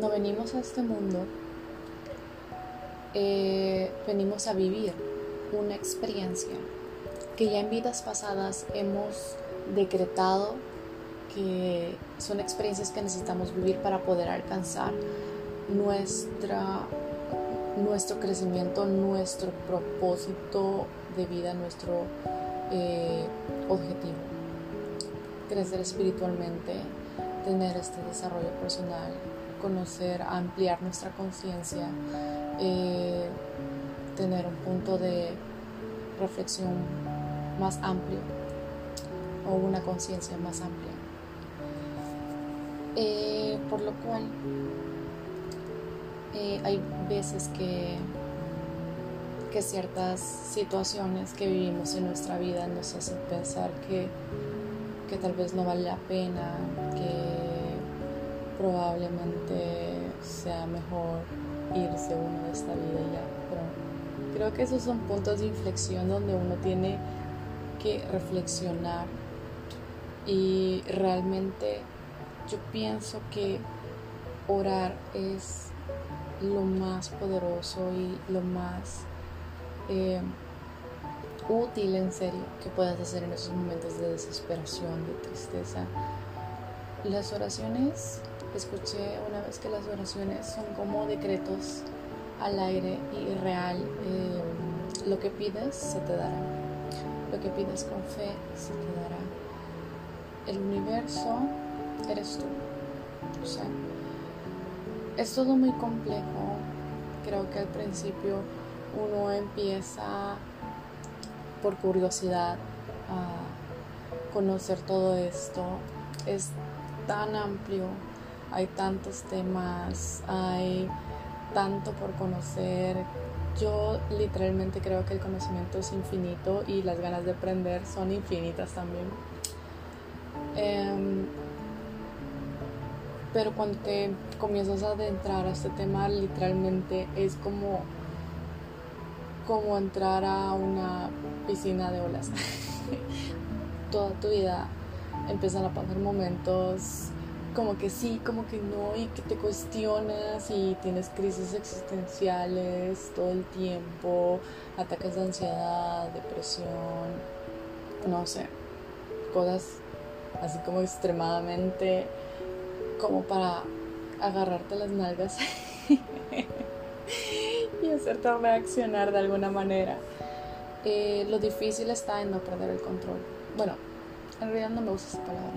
cuando venimos a este mundo, eh, venimos a vivir una experiencia que ya en vidas pasadas hemos decretado que son experiencias que necesitamos vivir para poder alcanzar nuestra, nuestro crecimiento, nuestro propósito de vida, nuestro eh, objetivo. Crecer espiritualmente, tener este desarrollo personal, conocer, ampliar nuestra conciencia, eh, tener un punto de reflexión más amplio o una conciencia más amplia. Eh, por lo cual eh, hay veces que, que ciertas situaciones que vivimos en nuestra vida nos hacen pensar que, que tal vez no vale la pena, que probablemente sea mejor irse uno de esta vida ya. Pero creo que esos son puntos de inflexión donde uno tiene que reflexionar y realmente yo pienso que orar es lo más poderoso y lo más eh, útil en serio que puedas hacer en esos momentos de desesperación, de tristeza. Las oraciones, escuché una vez que las oraciones son como decretos al aire y real. Eh, lo que pides se te dará. Lo que pides con fe se te dará. El universo eres tú. O sea, es todo muy complejo. Creo que al principio uno empieza por curiosidad a conocer todo esto. Es tan amplio, hay tantos temas, hay tanto por conocer. Yo literalmente creo que el conocimiento es infinito y las ganas de aprender son infinitas también. Em, pero cuando te comienzas a adentrar a este tema, literalmente es como, como entrar a una piscina de olas. Toda tu vida empiezan a pasar momentos como que sí, como que no, y que te cuestionas y tienes crisis existenciales todo el tiempo, ataques de ansiedad, depresión, no sé, cosas así como extremadamente como para agarrarte las nalgas y hacerte reaccionar de alguna manera. Eh, lo difícil está en no perder el control. Bueno, en realidad no me gusta esa palabra.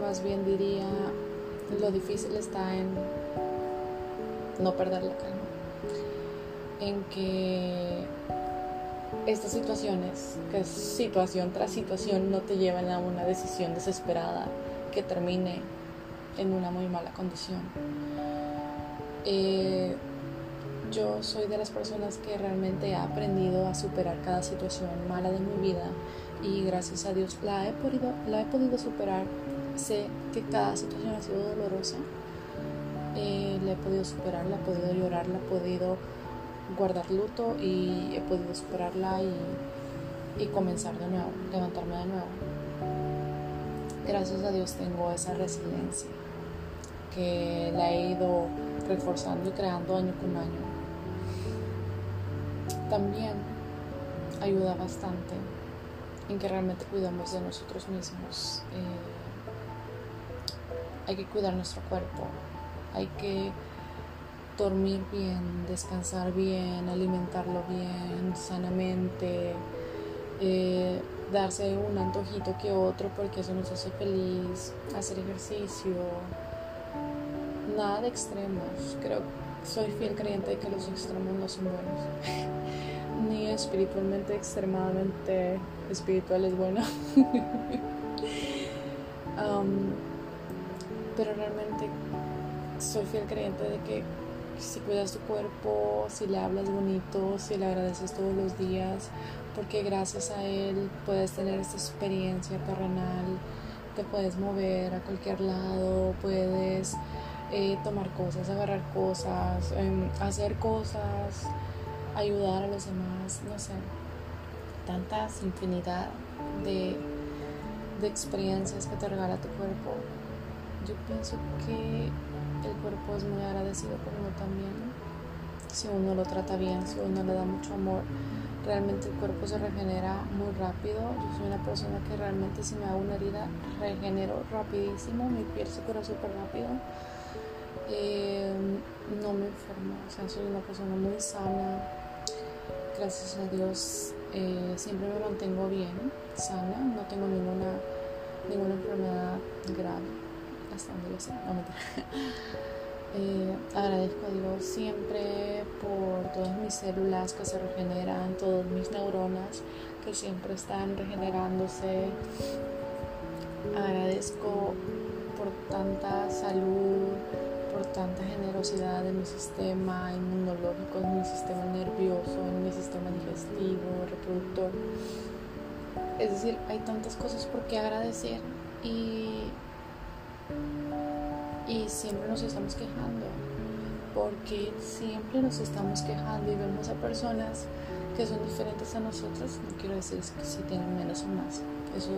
Más bien diría, lo difícil está en no perder la calma. En que estas situaciones, que situación tras situación, no te llevan a una decisión desesperada que termine en una muy mala condición. Eh, yo soy de las personas que realmente ha aprendido a superar cada situación mala de mi vida y gracias a Dios la he podido, la he podido superar. Sé que cada situación ha sido dolorosa, eh, la he podido superar, la he podido llorar, la he podido guardar luto y he podido superarla y, comenzar de nuevo, levantarme de nuevo. Gracias a Dios tengo esa resiliencia que la he ido reforzando y creando año con año. También ayuda bastante en que realmente cuidamos de nosotros mismos. Eh, hay que cuidar nuestro cuerpo, hay que dormir bien, descansar bien, alimentarlo bien, sanamente, eh, darse un antojito que otro porque eso nos hace feliz, hacer ejercicio, nada de extremos. Creo soy fiel creyente de que los extremos no son buenos. Ni espiritualmente extremadamente espiritual es bueno. Um, pero realmente soy fiel creyente de que si cuidas tu cuerpo, si le hablas bonito, si le agradeces todos los días, porque gracias a él puedes tener esta experiencia terrenal, te puedes mover a cualquier lado, puedes eh, tomar cosas, agarrar cosas, em, hacer cosas, ayudar a los demás, no sé, tantas infinidad de, de experiencias que te regala tu cuerpo yo pienso que el cuerpo es muy agradecido con uno también. Si uno lo trata bien, si uno le da mucho amor, realmente el cuerpo se regenera muy rápido. Yo soy una persona que realmente si me hago una herida, regenero rapidísimo, mi piel se cura súper rápido. Eh, no me enfermo, o sea, soy una persona muy sana. Gracias a Dios eh, siempre me mantengo bien, sana, no tengo ninguna, ninguna enfermedad grave, hasta donde yo me Eh, agradezco a Dios siempre por todas mis células que se regeneran, todas mis neuronas que siempre están regenerándose. Agradezco por tanta salud, por tanta generosidad en mi sistema inmunológico, en mi sistema nervioso, en mi sistema digestivo, reproductor. Es decir, hay tantas cosas por qué agradecer y y siempre nos estamos quejando, porque siempre nos estamos quejando y vemos a personas que son diferentes a nosotros, no quiero decir que si tienen menos o más, eso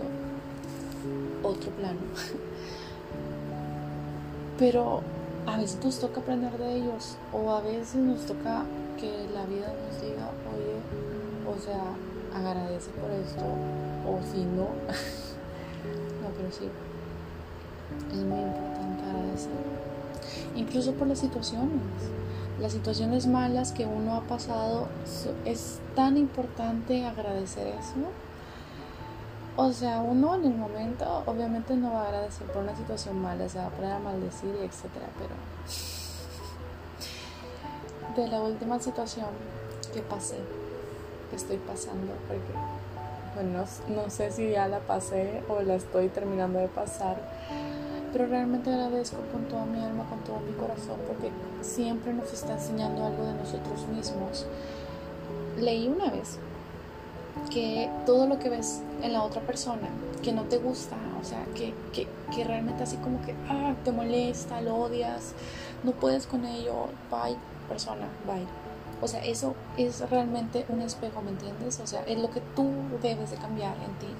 otro plano. Pero a veces nos toca aprender de ellos o a veces nos toca que la vida nos diga, oye, o sea, agradece por esto o si no, no, pero sí, es muy importante agradecer. Incluso por las situaciones. Las situaciones malas que uno ha pasado, es tan importante agradecer eso. O sea, uno en el momento obviamente no va a agradecer por una situación mala, se va a poner a maldecir etcétera, pero de la última situación que pasé, que estoy pasando, porque bueno, no sé si ya la pasé o la estoy terminando de pasar, pero realmente agradezco con toda mi alma, con todo mi corazón, porque siempre nos está enseñando algo de nosotros mismos. Leí una vez que todo lo que ves en la otra persona, que no te gusta, o sea, que, que, que realmente así como que ah, te molesta, lo odias, no puedes con ello, bye persona, bye. O sea, eso es realmente un espejo, ¿me entiendes? O sea, es lo que tú debes de cambiar en ti.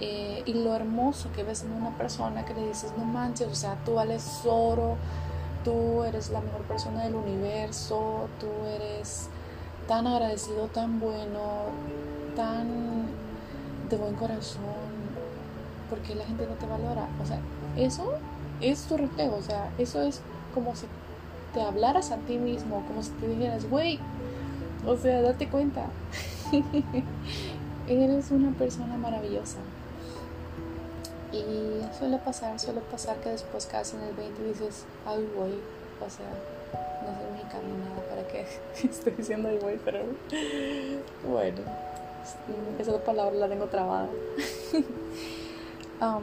Eh, y lo hermoso que ves en una persona que le dices, no manches, o sea, tú vales oro, tú eres la mejor persona del universo, tú eres tan agradecido, tan bueno, tan de buen corazón, porque la gente no te valora. O sea, eso es tu reflejo, o sea, eso es como si te hablaras a ti mismo, como si te dijeras, güey, o sea, date cuenta, eres una persona maravillosa. Y suele pasar, suele pasar que después en el 20 dices, ay, voy, o sea, no soy mexicano ni nada para que estoy diciendo ay, voy, pero bueno, esa palabra la tengo trabada. um,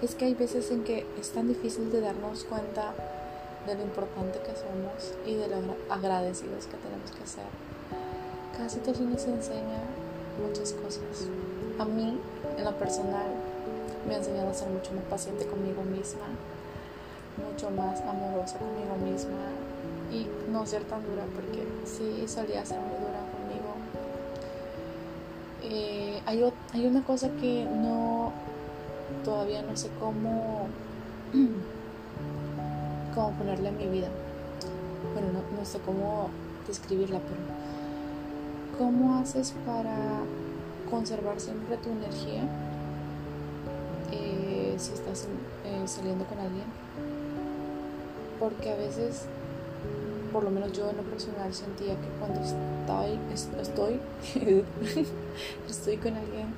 es que hay veces en que es tan difícil de darnos cuenta de lo importante que somos y de lo agradecidos que tenemos que ser. Cada situación nos enseña muchas cosas. A mí, en lo personal, me ha enseñado a ser mucho más paciente conmigo misma, mucho más amorosa conmigo misma y no ser tan dura porque sí solía ser muy dura conmigo. Eh, hay, hay una cosa que no, todavía no sé cómo, cómo ponerle en mi vida. Bueno, no, no sé cómo describirla, pero ¿cómo haces para conservar siempre tu energía eh, si estás eh, saliendo con alguien. Porque a veces, por lo menos yo en lo personal sentía que cuando estoy, estoy, estoy con alguien,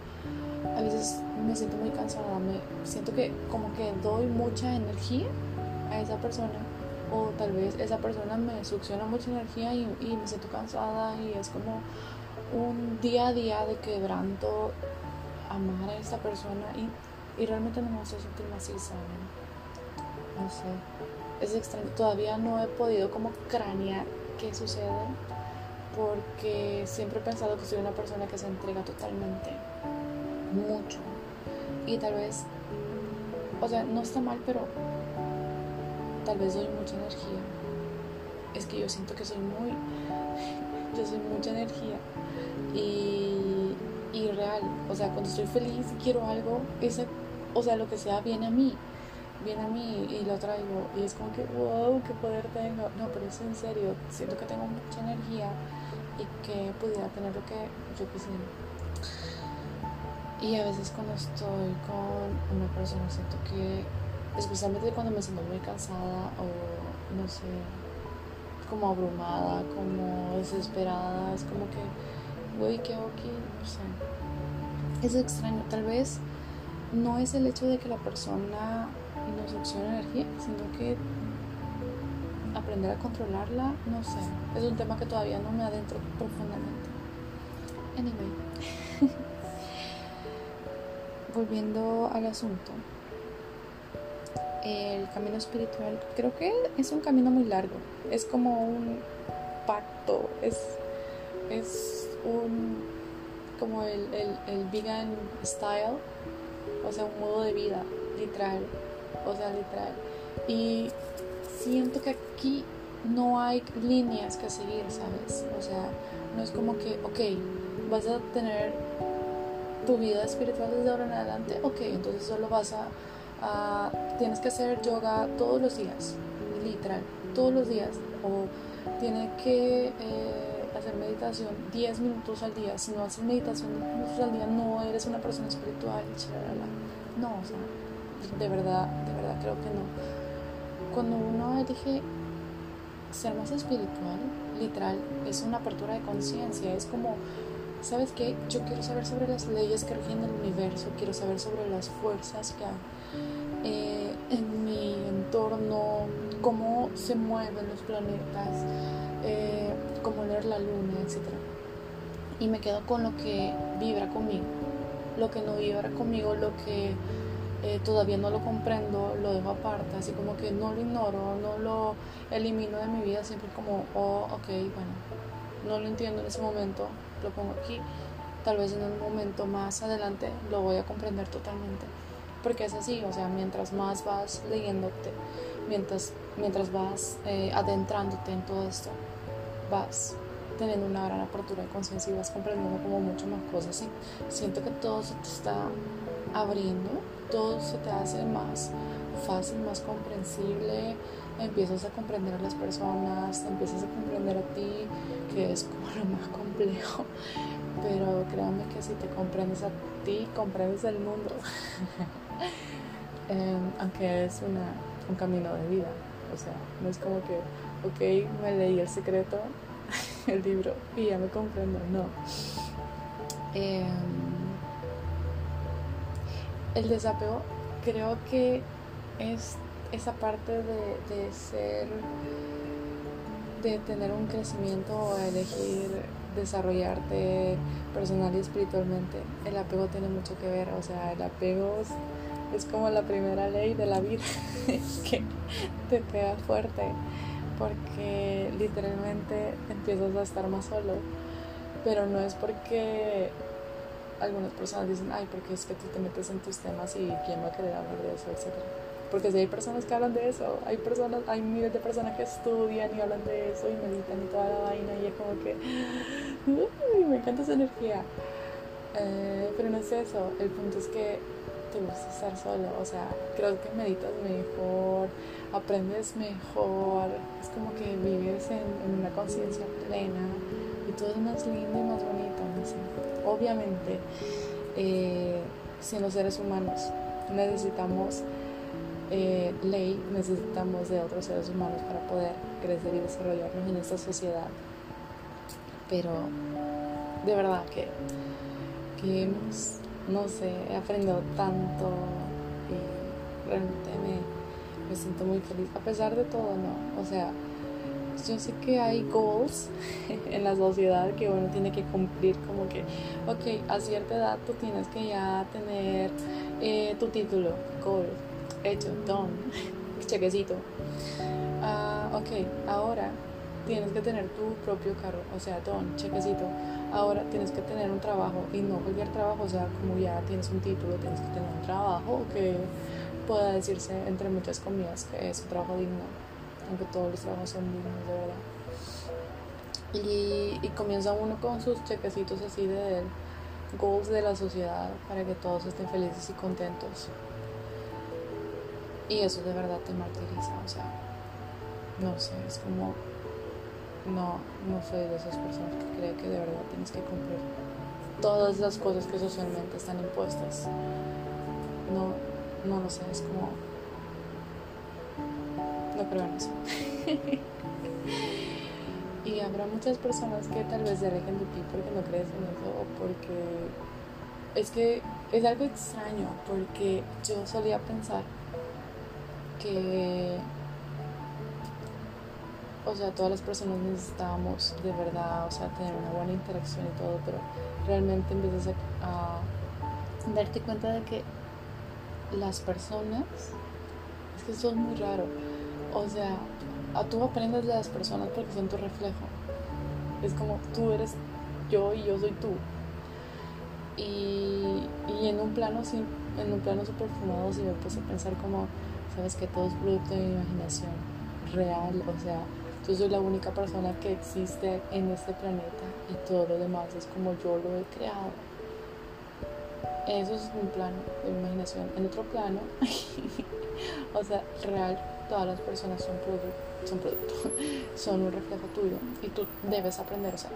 a veces me siento muy cansada, me siento que como que doy mucha energía a esa persona o tal vez esa persona me succiona mucha energía y, y me siento cansada y es como un día a día de quebranto amar a esta persona y, y realmente no me hace sentir así, ¿saben? No sé, es extraño. Todavía no he podido como cranear qué sucede porque siempre he pensado que soy una persona que se entrega totalmente, mucho. Y tal vez, o sea, no está mal, pero tal vez doy mucha energía. Es que yo siento que soy muy, yo soy mucha energía y, y real. O sea, cuando estoy feliz y quiero algo, esa o sea, lo que sea viene a mí, viene a mí y lo traigo y es como que, wow, qué poder tengo. No, pero es en serio, siento que tengo mucha energía y que pudiera tener lo que yo quisiera. Y a veces cuando estoy con una persona siento que, especialmente cuando me siento muy cansada o no sé, como abrumada, como desesperada, es como que, güey, ¿qué hago aquí? No sé. Es extraño, tal vez no es el hecho de que la persona nos succione energía, sino que aprender a controlarla, no sé, es un tema que todavía no me adentro profundamente. Anyway, volviendo al asunto, el camino espiritual creo que es un camino muy largo, es como un pacto, es, es un como el, el, el vegan style, o sea, un modo de vida, literal, o sea, literal. Y siento que aquí no hay líneas que seguir, ¿sabes? O sea, no es como que, ok, vas a tener tu vida espiritual desde ahora en adelante, ok, entonces solo vas a, tienes que hacer yoga todos los días, literal, todos los días, o tienes que eh, hacer meditación 10 minutos al día, si no haces meditación 10 minutos al día no eres una persona espiritual, no, o sea, de verdad, de verdad creo que no. Cuando uno elige ser más espiritual, literal, es una apertura de conciencia, es como, ¿sabes qué? Yo quiero saber sobre las leyes que rigen el universo, quiero saber sobre las fuerzas que eh, en mi entorno, cómo se mueven los planetas, eh, cómo leer la luna, etc. Y me quedo con lo que vibra conmigo, lo que no vibra conmigo, lo que eh, todavía no lo comprendo, lo dejo aparte, así como que no lo ignoro, no lo elimino de mi vida, siempre como, oh, ok, bueno, no lo entiendo en ese momento, lo pongo aquí, tal vez en un momento más adelante lo voy a comprender totalmente, porque es así, o sea, mientras más vas leyéndote, mientras, mientras vas eh, adentrándote en todo esto, vas teniendo una gran apertura de conciencia y vas comprendiendo como mucho más cosas siento que todo se te está abriendo todo se te hace más fácil, más comprensible, empiezas a comprender a las personas, empiezas a comprender a ti, que es como lo más complejo. Pero créanme que si te comprendes a ti, comprendes el mundo. Em, aunque es una, un camino de vida. O sea, no es como que, ok, me leí el secreto, el libro, y ya me comprendo. No. Eh, el desapego creo que es esa parte de, ser, de tener un crecimiento o elegir desarrollarte personal y espiritualmente. El apego tiene mucho que ver, o sea, el apego es, como la primera ley de la vida que te pega fuerte porque literalmente empiezas a estar más solo, pero no es porque algunas personas dicen, ay, porque es que tú te metes en tus temas y quién va a querer hablar de eso, etcétera. Porque si hay personas que hablan de eso, hay personas, hay miles de personas que estudian y hablan de eso y meditan y toda la vaina y es como que, uy, me encanta esa energía. Eh, pero no es eso, el punto es que te gusta estar solo, o sea, creo que meditas mejor, aprendes mejor, es como que vives en, una conciencia plena y todo es más lindo y más bonito, obviamente, eh, siendo seres humanos, necesitamos eh, ley, necesitamos de otros seres humanos para poder crecer y desarrollarnos en esta sociedad. Pero de verdad que, que hemos, no sé, he aprendido tanto y realmente me, me siento muy feliz, a pesar de todo, ¿no? O sea, yo sé que hay goals en la sociedad que uno tiene que cumplir, como que, ok, a cierta edad tú tienes que ya tener eh, tu título, goal, hecho, done, chequecito. Uh, ok, ahora tienes que tener tu propio carro, o sea, done, chequecito. Ahora tienes que tener un trabajo y no cualquier trabajo, o sea, como ya tienes un título, tienes que tener un trabajo que pueda decirse entre muchas comillas que es un trabajo digno aunque todos los trabajos son dignos, de verdad. Y, y comienza uno con sus chequecitos así de goals de la sociedad para que todos estén felices y contentos. Y eso de verdad te martiriza, o sea, no sé, es como, no, no soy de esas personas que cree que de verdad tienes que cumplir todas las cosas que socialmente están impuestas. No, no lo sé, es como, no creo en eso. y habrá muchas personas que tal vez se alejen de ti porque no crees en eso o porque es que es algo extraño porque yo solía pensar que, o sea, todas las personas necesitábamos de verdad, o sea, tener una buena interacción y todo, pero realmente empiezas a, darte cuenta de que las personas, es que eso es muy raro, o sea, a tú aprendes de las personas porque son tu reflejo. Es como tú eres yo y yo soy tú. Y, y en un plano en un plano super fumado si me puse a pensar como sabes que todo es producto de mi imaginación real, o sea, yo soy la única persona que existe en este planeta y todo lo demás es como yo lo he creado. Eso es un plano de mi imaginación. En otro plano, o sea, real, todas las personas son producto, son producto, son un reflejo tuyo y tú debes aprender, o sea,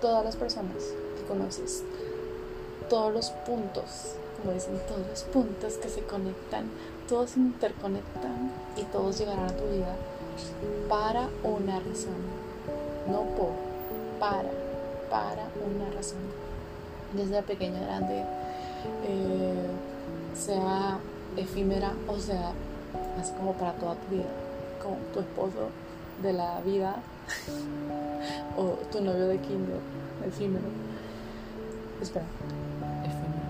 todas las personas que conoces, todos los puntos, como dicen, todos los puntos que se conectan todos se interconectan y todos llegarán a tu vida para una razón, no por, para, para una razón. Desde pequeña grande, eh, sea efímera o sea así como para toda tu vida, como tu esposo de la vida o tu novio de kinder, efímero. Espera, efímero.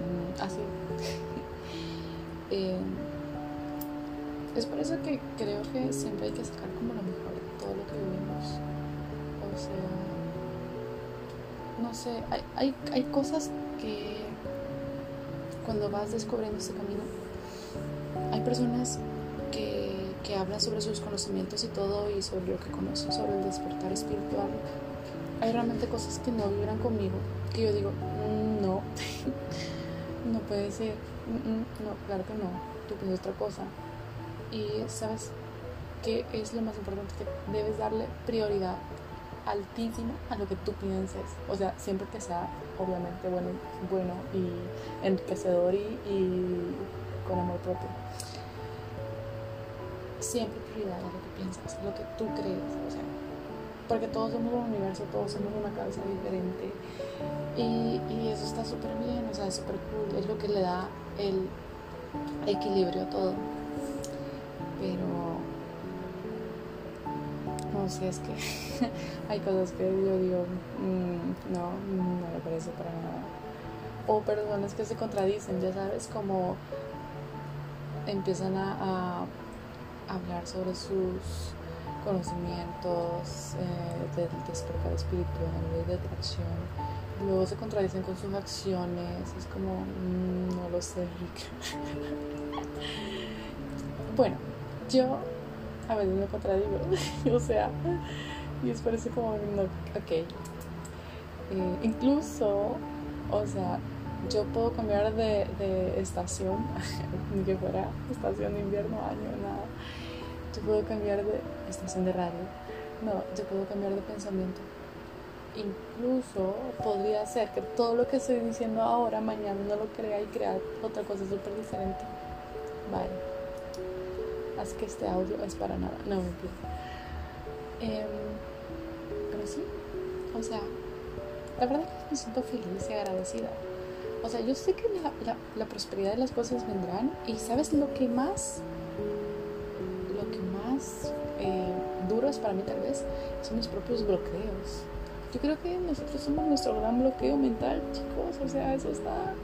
Mm, así. Es por eso que creo que siempre hay que sacar como lo mejor de todo lo que vivimos. O sea, no sé, hay, hay, hay cosas que cuando vas descubriendo ese camino, hay personas que, que hablan sobre sus conocimientos y todo y sobre lo que conocen sobre el despertar espiritual. Hay realmente cosas que no vibran conmigo, que yo digo, mm, no, no puede ser no, claro que no, tú piensas otra cosa. Y sabes que es lo más importante, que debes darle prioridad altísima a lo que tú pienses. O sea, siempre que sea obviamente bueno, bueno y enriquecedor y, y con amor propio. Siempre prioridad a lo que piensas, lo que tú crees. O sea, porque todos somos un universo, todos somos una cabeza diferente. Y, y eso está súper bien, o sea, es súper cool. Es lo que le da el equilibrio a todo. Pero no sé, es que hay cosas que yo digo, mm, no, no me parece para nada. O personas que se contradicen, ya sabes, como empiezan a, a hablar sobre sus conocimientos eh, del despertar espiritual, de atracción luego se contradicen con sus acciones. Es como, mm, no lo sé, Rick. bueno, yo a veces me contradigo, o sea, y es por eso como, no, ok. Eh, incluso, o sea, yo puedo cambiar de, de estación, ni que fuera estación de invierno, año, nada. Yo puedo cambiar de estación de radio. No, yo puedo cambiar de pensamiento incluso podría ser que todo lo que estoy diciendo ahora, mañana no lo crea y crea otra cosa súper diferente. Vale. Que este audio es para nada. No, mentira. Eh, pero sí, o sea, la verdad que me siento feliz y agradecida. O sea, yo sé que la, la, prosperidad de las cosas vendrán y sabes lo que más, lo que más eh, duro es para mí tal vez, son mis propios bloqueos yo creo que nosotros somos nuestro gran bloqueo mental, chicos. O sea, eso está,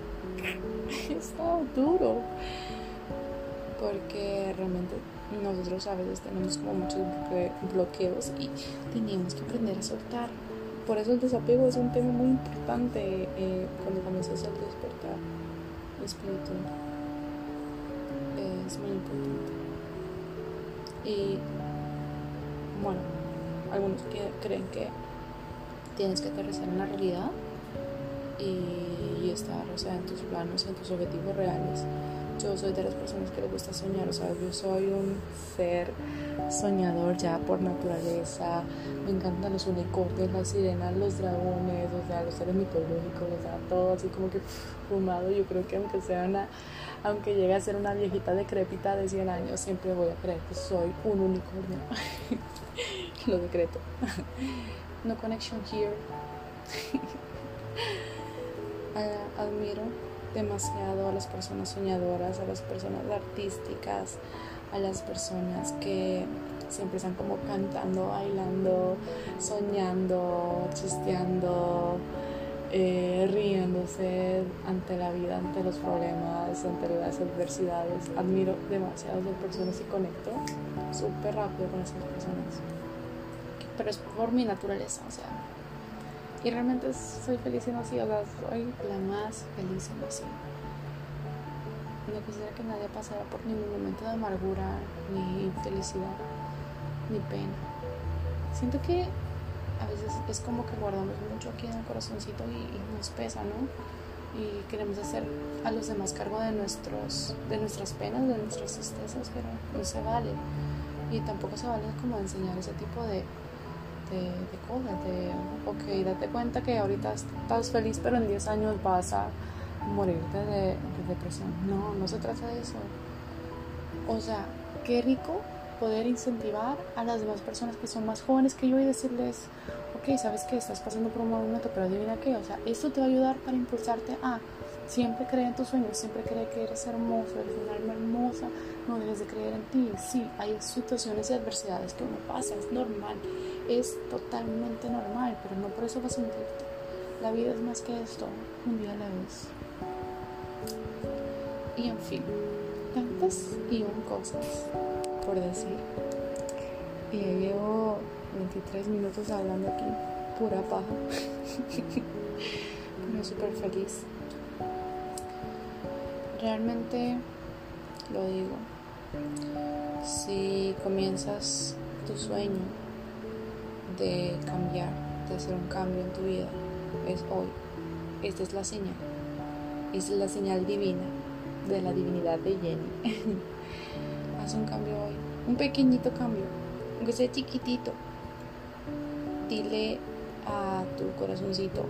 está duro. Porque realmente nosotros a veces tenemos como muchos bloqueos y tenemos que aprender a soltar. Por eso el desapego es un tema muy importante eh, cuando comienzas a despertar espíritu. Es muy importante. Y bueno, algunos creen que tienes que aterrizar en la realidad y, estar o sea, en tus planos, en tus objetivos reales yo soy de las personas que les gusta soñar, o sea, yo soy un ser soñador ya por naturaleza, me encantan los unicornios, las sirenas, los dragones, o sea, los seres mitológicos, o sea, todo así como que fumado, yo creo que aunque sea una, aunque llegue a ser una viejita decrépita de 100 años, siempre voy a creer que soy un unicornio, lo decreto, no connection here. Ah, admiro demasiado a las personas soñadoras, a las personas artísticas, a las personas que siempre están como cantando, bailando, soñando, chisteando, eh, riéndose ante la vida, ante los problemas, ante las adversidades. Admiro demasiado a esas personas y conecto súper rápido con esas personas. Pero es por mi naturaleza, o sea, y realmente soy feliz en así, o sea, soy la más feliz en así. No quisiera que nadie pasara por ningún momento de amargura, ni felicidad, ni pena. Siento que a veces es como que guardamos mucho aquí en el corazoncito y, nos pesa, ¿no? Y queremos hacer a los demás cargo de, nuestros, de nuestras penas, de nuestras tristezas, pero no se vale. Y tampoco se vale como enseñar ese tipo de, de, cosas, de, ok, date cuenta que ahorita estás feliz, pero en 10 años vas a morirte de, depresión. No, no se trata de eso. O sea, qué rico poder incentivar a las demás personas que son más jóvenes que yo y decirles, ok, sabes que estás pasando por un momento, pero adivina qué, o sea, esto te va a ayudar para impulsarte a siempre creer en tus sueños, siempre creer que eres hermoso, eres un alma hermosa, no debes de creer en ti. Sí, hay situaciones y adversidades que uno pasa, es normal, es totalmente normal, pero no por eso vas a hundirte. La vida es más que esto, un día a la vez. Y en fin, tantas y un cosas por decir. Y llevo 23 minutos hablando aquí, pura paja. pero súper feliz. Realmente lo digo. Si comienzas tu sueño de cambiar, de hacer un cambio en tu vida, es hoy. Esta es la señal. Es la señal divina de la divinidad de Jenny. Haz un cambio hoy. Un pequeñito cambio. Aunque sea chiquitito. Dile a tu corazoncito,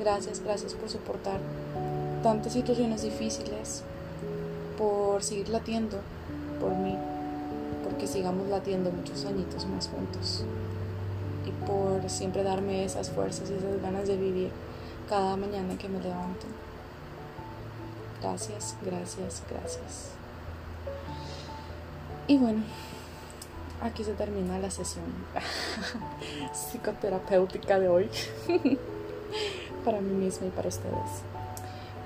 gracias, gracias por soportar tantas situaciones difíciles, por seguir latiendo por mí, porque sigamos latiendo muchos añitos más juntos y por siempre darme esas fuerzas y esas ganas de vivir cada mañana que me levanto. Gracias, gracias, gracias. Y bueno, aquí se termina la sesión psicoterapéutica de hoy para mí misma y para ustedes.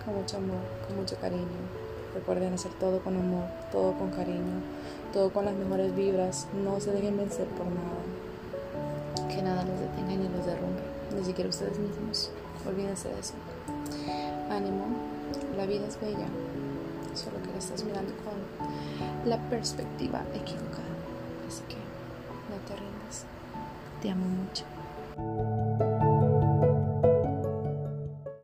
Con mucho amor, con mucho cariño. Recuerden hacer todo con amor, todo con cariño, todo con las mejores vibras. No se dejen vencer por nada. Que nada los detenga ni los derrumbe, ni siquiera ustedes mismos. Olvídense de eso. Ánimo, la vida es bella, solo que la estás mirando con la perspectiva equivocada. Así que no te rindas. Te amo mucho.